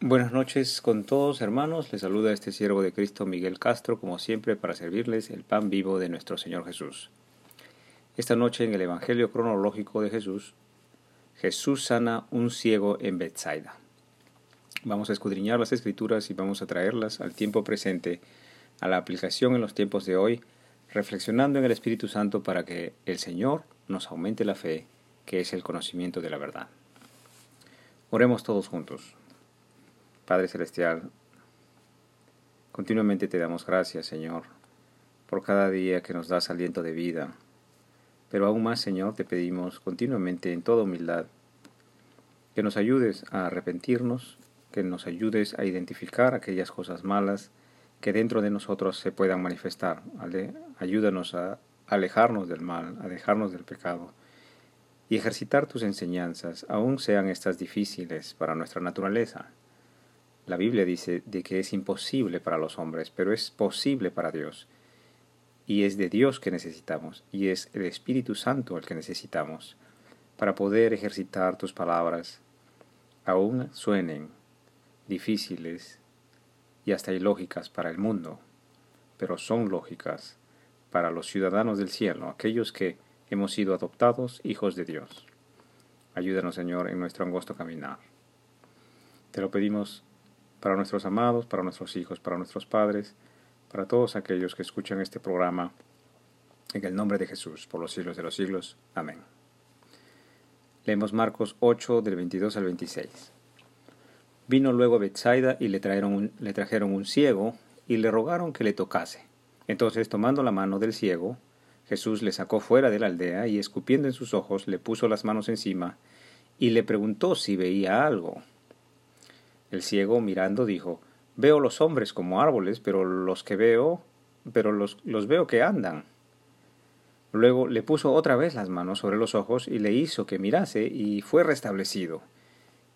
Buenas noches con todos hermanos, les saluda este siervo de Cristo Miguel Castro, como siempre, para servirles el pan vivo de nuestro Señor Jesús. Esta noche en el Evangelio cronológico de Jesús, Jesús sana un ciego en Bethsaida. Vamos a escudriñar las escrituras y vamos a traerlas al tiempo presente, a la aplicación en los tiempos de hoy, reflexionando en el Espíritu Santo para que el Señor nos aumente la fe, que es el conocimiento de la verdad. Oremos todos juntos. Padre Celestial, continuamente te damos gracias, Señor, por cada día que nos das aliento de vida. Pero aún más, Señor, te pedimos continuamente en toda humildad que nos ayudes a arrepentirnos, que nos ayudes a identificar aquellas cosas malas que dentro de nosotros se puedan manifestar. Ayúdanos a alejarnos del mal, a dejarnos del pecado y ejercitar tus enseñanzas, aun sean estas difíciles para nuestra naturaleza. La Biblia dice de que es imposible para los hombres, pero es posible para Dios. Y es de Dios que necesitamos, y es el Espíritu Santo el que necesitamos, para poder ejercitar tus palabras, aún suenen difíciles y hasta ilógicas para el mundo, pero son lógicas para los ciudadanos del cielo, aquellos que hemos sido adoptados hijos de Dios. Ayúdanos, Señor, en nuestro angosto caminar. Te lo pedimos para nuestros amados, para nuestros hijos, para nuestros padres, para todos aquellos que escuchan este programa, en el nombre de Jesús, por los siglos de los siglos. Amén. Leemos Marcos 8 del 22 al 26. Vino luego a Bethsaida y le, trajeron le trajeron un ciego y le rogaron que le tocase. Entonces, tomando la mano del ciego, Jesús le sacó fuera de la aldea y escupiendo en sus ojos le puso las manos encima y le preguntó si veía algo. El ciego mirando dijo, Veo los hombres como árboles, pero los que veo, pero los, los veo que andan. Luego le puso otra vez las manos sobre los ojos y le hizo que mirase y fue restablecido.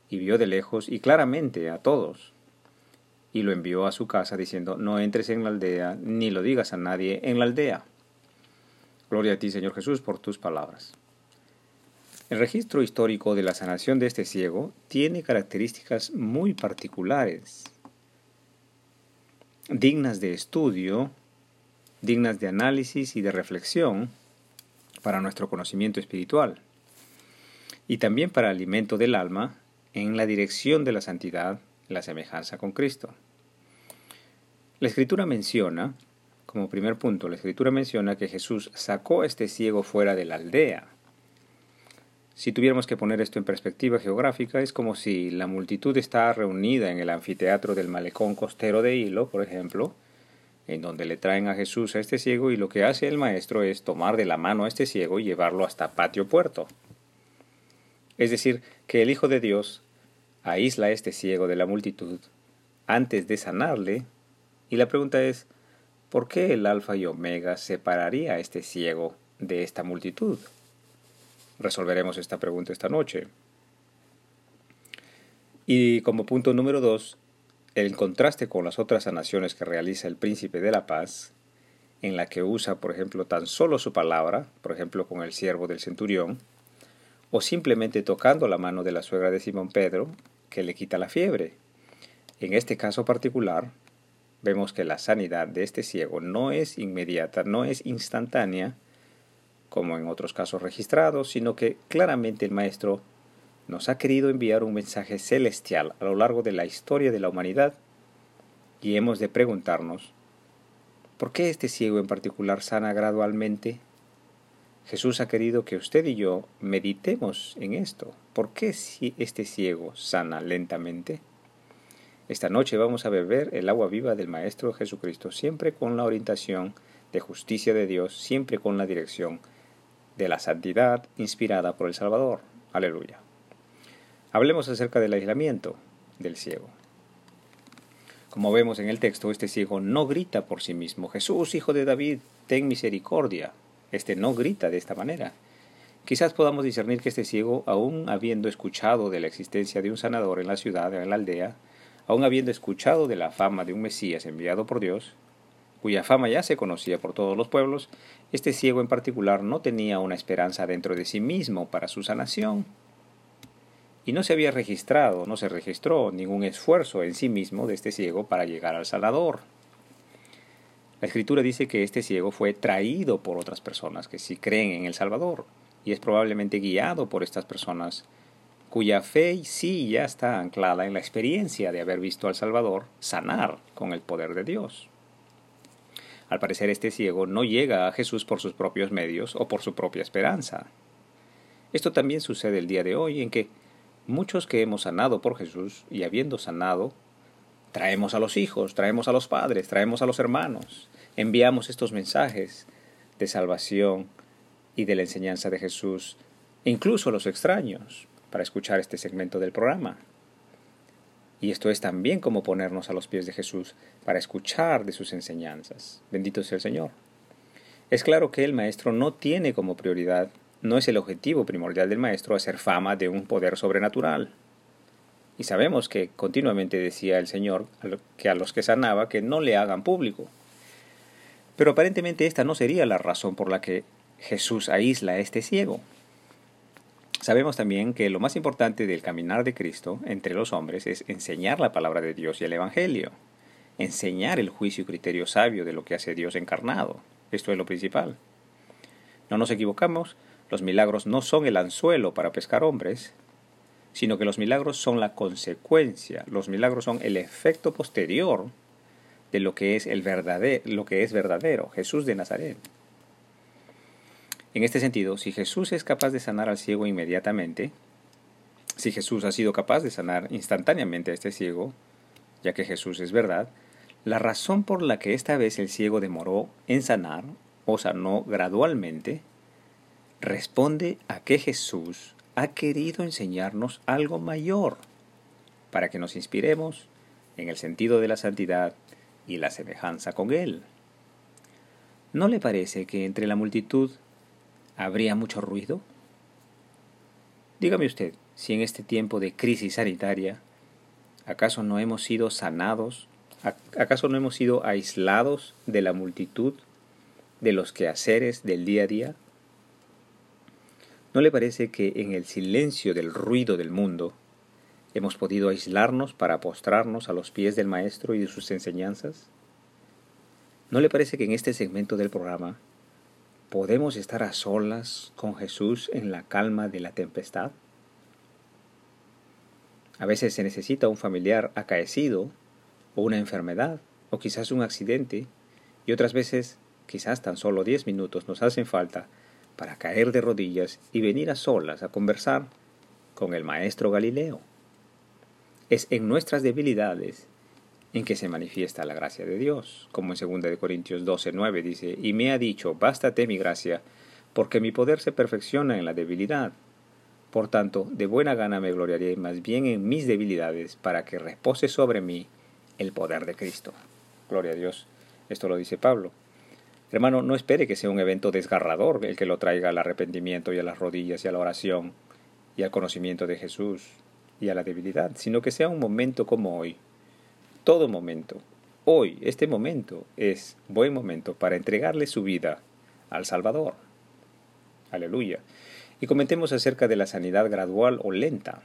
Y vio de lejos y claramente a todos. Y lo envió a su casa diciendo, No entres en la aldea, ni lo digas a nadie en la aldea. Gloria a ti, Señor Jesús, por tus palabras. El registro histórico de la sanación de este ciego tiene características muy particulares, dignas de estudio, dignas de análisis y de reflexión para nuestro conocimiento espiritual, y también para alimento del alma en la dirección de la santidad, la semejanza con Cristo. La escritura menciona, como primer punto, la escritura menciona que Jesús sacó a este ciego fuera de la aldea, si tuviéramos que poner esto en perspectiva geográfica, es como si la multitud está reunida en el anfiteatro del malecón costero de Hilo, por ejemplo, en donde le traen a Jesús a este ciego y lo que hace el maestro es tomar de la mano a este ciego y llevarlo hasta patio puerto. Es decir, que el Hijo de Dios aísla a este ciego de la multitud antes de sanarle, y la pregunta es, ¿por qué el Alfa y Omega separaría a este ciego de esta multitud? Resolveremos esta pregunta esta noche. Y como punto número dos, el contraste con las otras sanaciones que realiza el príncipe de la paz, en la que usa, por ejemplo, tan solo su palabra, por ejemplo, con el siervo del centurión, o simplemente tocando la mano de la suegra de Simón Pedro, que le quita la fiebre. En este caso particular, vemos que la sanidad de este ciego no es inmediata, no es instantánea, como en otros casos registrados, sino que claramente el Maestro nos ha querido enviar un mensaje celestial a lo largo de la historia de la humanidad y hemos de preguntarnos, ¿por qué este ciego en particular sana gradualmente? Jesús ha querido que usted y yo meditemos en esto. ¿Por qué este ciego sana lentamente? Esta noche vamos a beber el agua viva del Maestro Jesucristo, siempre con la orientación de justicia de Dios, siempre con la dirección de la santidad inspirada por el Salvador. Aleluya. Hablemos acerca del aislamiento del ciego. Como vemos en el texto, este ciego no grita por sí mismo, Jesús, hijo de David, ten misericordia. Este no grita de esta manera. Quizás podamos discernir que este ciego, aún habiendo escuchado de la existencia de un sanador en la ciudad, en la aldea, aún habiendo escuchado de la fama de un Mesías enviado por Dios, cuya fama ya se conocía por todos los pueblos, este ciego en particular no tenía una esperanza dentro de sí mismo para su sanación. y no se había registrado, no se registró ningún esfuerzo en sí mismo de este ciego para llegar al Salvador. La escritura dice que este ciego fue traído por otras personas que sí creen en el Salvador y es probablemente guiado por estas personas cuya fe sí ya está anclada en la experiencia de haber visto al Salvador sanar con el poder de Dios. Al parecer este ciego no llega a Jesús por sus propios medios o por su propia esperanza. Esto también sucede el día de hoy en que Muchos que hemos sanado por Jesús y habiendo sanado, traemos a los hijos, traemos a los padres, traemos a los hermanos, enviamos estos mensajes de salvación y de la enseñanza de Jesús, incluso a los extraños, para escuchar este segmento del programa. Y esto es también como ponernos a los pies de Jesús para escuchar de sus enseñanzas. Bendito sea el Señor. Es claro que el Maestro no tiene como prioridad no es el objetivo primordial del maestro hacer fama de un poder sobrenatural. Y sabemos que continuamente decía el Señor que a los que sanaba que no le hagan público. Pero aparentemente esta no sería la razón por la que Jesús aísla a este ciego. Sabemos también que lo más importante del caminar de Cristo entre los hombres es enseñar la palabra de Dios y el Evangelio, enseñar el juicio y criterio sabio de lo que hace Dios encarnado. Esto es lo principal. No nos equivocamos, los milagros no son el anzuelo para pescar hombres, sino que los milagros son la consecuencia, los milagros son el efecto posterior de lo que es el verdadero, lo que es verdadero, Jesús de Nazaret. En este sentido, si Jesús es capaz de sanar al ciego inmediatamente, si Jesús ha sido capaz de sanar instantáneamente a este ciego, ya que Jesús es verdad, la razón por la que esta vez el ciego demoró en sanar o sanó gradualmente responde a que Jesús ha querido enseñarnos algo mayor para que nos inspiremos en el sentido de la santidad y la semejanza con Él. ¿No le parece que entre la multitud habría mucho ruido? Dígame usted, si en este tiempo de crisis sanitaria, ¿acaso no hemos sido sanados? ¿Acaso no hemos sido aislados de la multitud, de los quehaceres del día a día? ¿No le parece que en el silencio del ruido del mundo hemos podido aislarnos para postrarnos a los pies del Maestro y de sus enseñanzas? ¿No le parece que en este segmento del programa podemos estar a solas con Jesús en la calma de la tempestad? A veces se necesita un familiar acaecido o una enfermedad o quizás un accidente y otras veces quizás tan solo diez minutos nos hacen falta para caer de rodillas y venir a solas a conversar con el Maestro Galileo. Es en nuestras debilidades en que se manifiesta la gracia de Dios, como en 2 Corintios 12, 9 dice, y me ha dicho, bástate mi gracia, porque mi poder se perfecciona en la debilidad. Por tanto, de buena gana me gloriaré más bien en mis debilidades, para que repose sobre mí el poder de Cristo. Gloria a Dios. Esto lo dice Pablo. Hermano, no espere que sea un evento desgarrador el que lo traiga al arrepentimiento y a las rodillas y a la oración y al conocimiento de Jesús y a la debilidad, sino que sea un momento como hoy. Todo momento. Hoy, este momento es buen momento para entregarle su vida al Salvador. Aleluya. Y comentemos acerca de la sanidad gradual o lenta.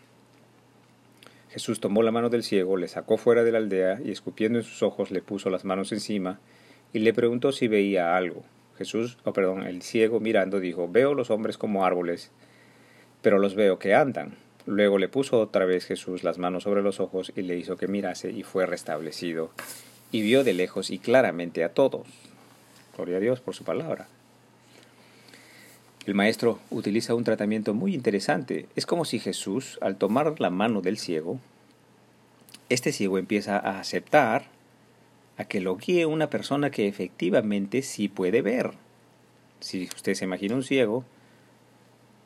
Jesús tomó la mano del ciego, le sacó fuera de la aldea y escupiendo en sus ojos le puso las manos encima y le preguntó si veía algo. Jesús, o perdón, el ciego mirando dijo, veo los hombres como árboles, pero los veo que andan. Luego le puso otra vez Jesús las manos sobre los ojos y le hizo que mirase y fue restablecido, y vio de lejos y claramente a todos. Gloria a Dios por su palabra. El maestro utiliza un tratamiento muy interesante. Es como si Jesús, al tomar la mano del ciego, este ciego empieza a aceptar a que lo guíe una persona que efectivamente sí puede ver. Si usted se imagina un ciego,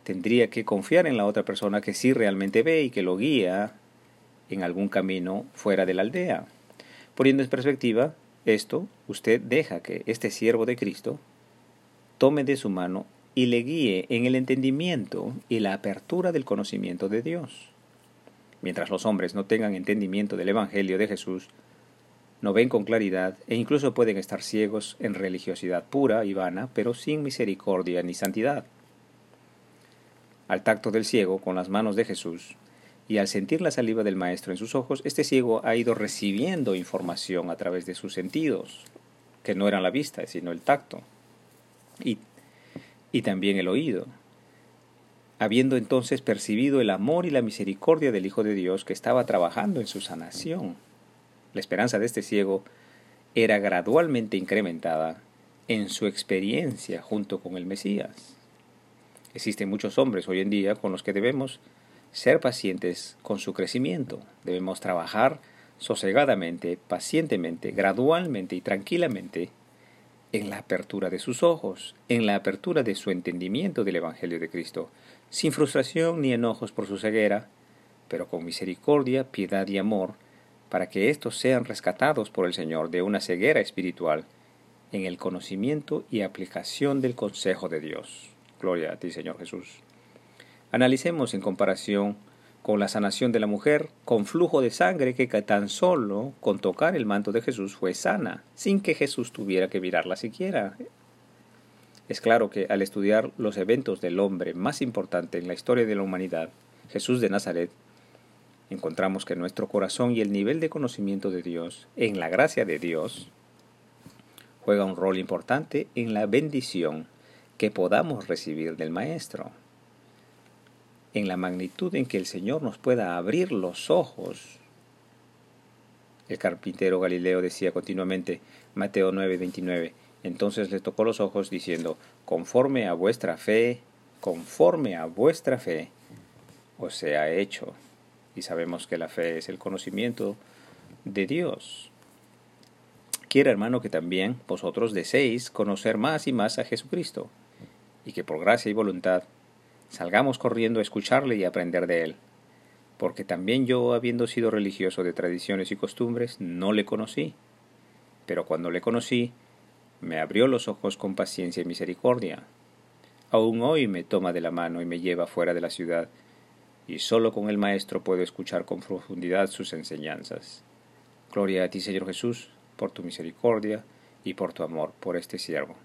tendría que confiar en la otra persona que sí realmente ve y que lo guía en algún camino fuera de la aldea. Poniendo en perspectiva esto, usted deja que este siervo de Cristo tome de su mano y le guíe en el entendimiento y la apertura del conocimiento de Dios. Mientras los hombres no tengan entendimiento del Evangelio de Jesús, no ven con claridad e incluso pueden estar ciegos en religiosidad pura y vana, pero sin misericordia ni santidad. Al tacto del ciego con las manos de Jesús Y al sentir la saliva del maestro en sus ojos, este ciego ha ido recibiendo información a través de sus sentidos, que no eran la vista, sino el tacto, y, y también el oído. Habiendo entonces percibido el amor y la misericordia del Hijo de Dios que estaba trabajando en su sanación. La esperanza de este ciego era gradualmente incrementada en su experiencia junto con el Mesías. Existen muchos hombres hoy en día con los que debemos ser pacientes con su crecimiento. Debemos trabajar sosegadamente, pacientemente, gradualmente y tranquilamente en la apertura de sus ojos, en la apertura de su entendimiento del Evangelio de Cristo, sin frustración ni enojos por su ceguera, pero con misericordia, piedad y amor, para que éstos sean rescatados por el Señor de una ceguera espiritual en el conocimiento y aplicación del consejo de Dios. Gloria a ti, Señor Jesús. Analicemos en comparación con la sanación de la mujer con flujo de sangre que tan solo con tocar el manto de Jesús fue sana, sin que Jesús tuviera que mirarla siquiera. Es claro que al estudiar los eventos del hombre más importante en la historia de la humanidad, Jesús de Nazaret, encontramos que nuestro corazón y el nivel de conocimiento de Dios, en la gracia de Dios, juega un rol importante en la bendición que podamos recibir del Maestro en la magnitud en que el Señor nos pueda abrir los ojos. El carpintero Galileo decía continuamente, Mateo 9:29, entonces le tocó los ojos diciendo, conforme a vuestra fe, conforme a vuestra fe, os sea hecho. Y sabemos que la fe es el conocimiento de Dios. Quiera, hermano, que también vosotros deseéis conocer más y más a Jesucristo, y que por gracia y voluntad Salgamos corriendo a escucharle y aprender de él, porque también yo, habiendo sido religioso de tradiciones y costumbres, no le conocí. Pero cuando le conocí, me abrió los ojos con paciencia y misericordia. Aún hoy me toma de la mano y me lleva fuera de la ciudad, y solo con el Maestro puedo escuchar con profundidad sus enseñanzas. Gloria a ti, Señor Jesús, por tu misericordia y por tu amor por este siervo.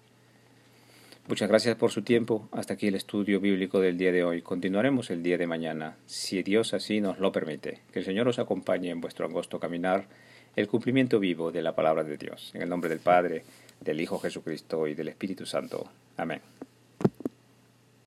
Muchas gracias por su tiempo. Hasta aquí el estudio bíblico del día de hoy. Continuaremos el día de mañana, si Dios así nos lo permite. Que el Señor os acompañe en vuestro angosto caminar, el cumplimiento vivo de la palabra de Dios. En el nombre del Padre, del Hijo Jesucristo y del Espíritu Santo. Amén.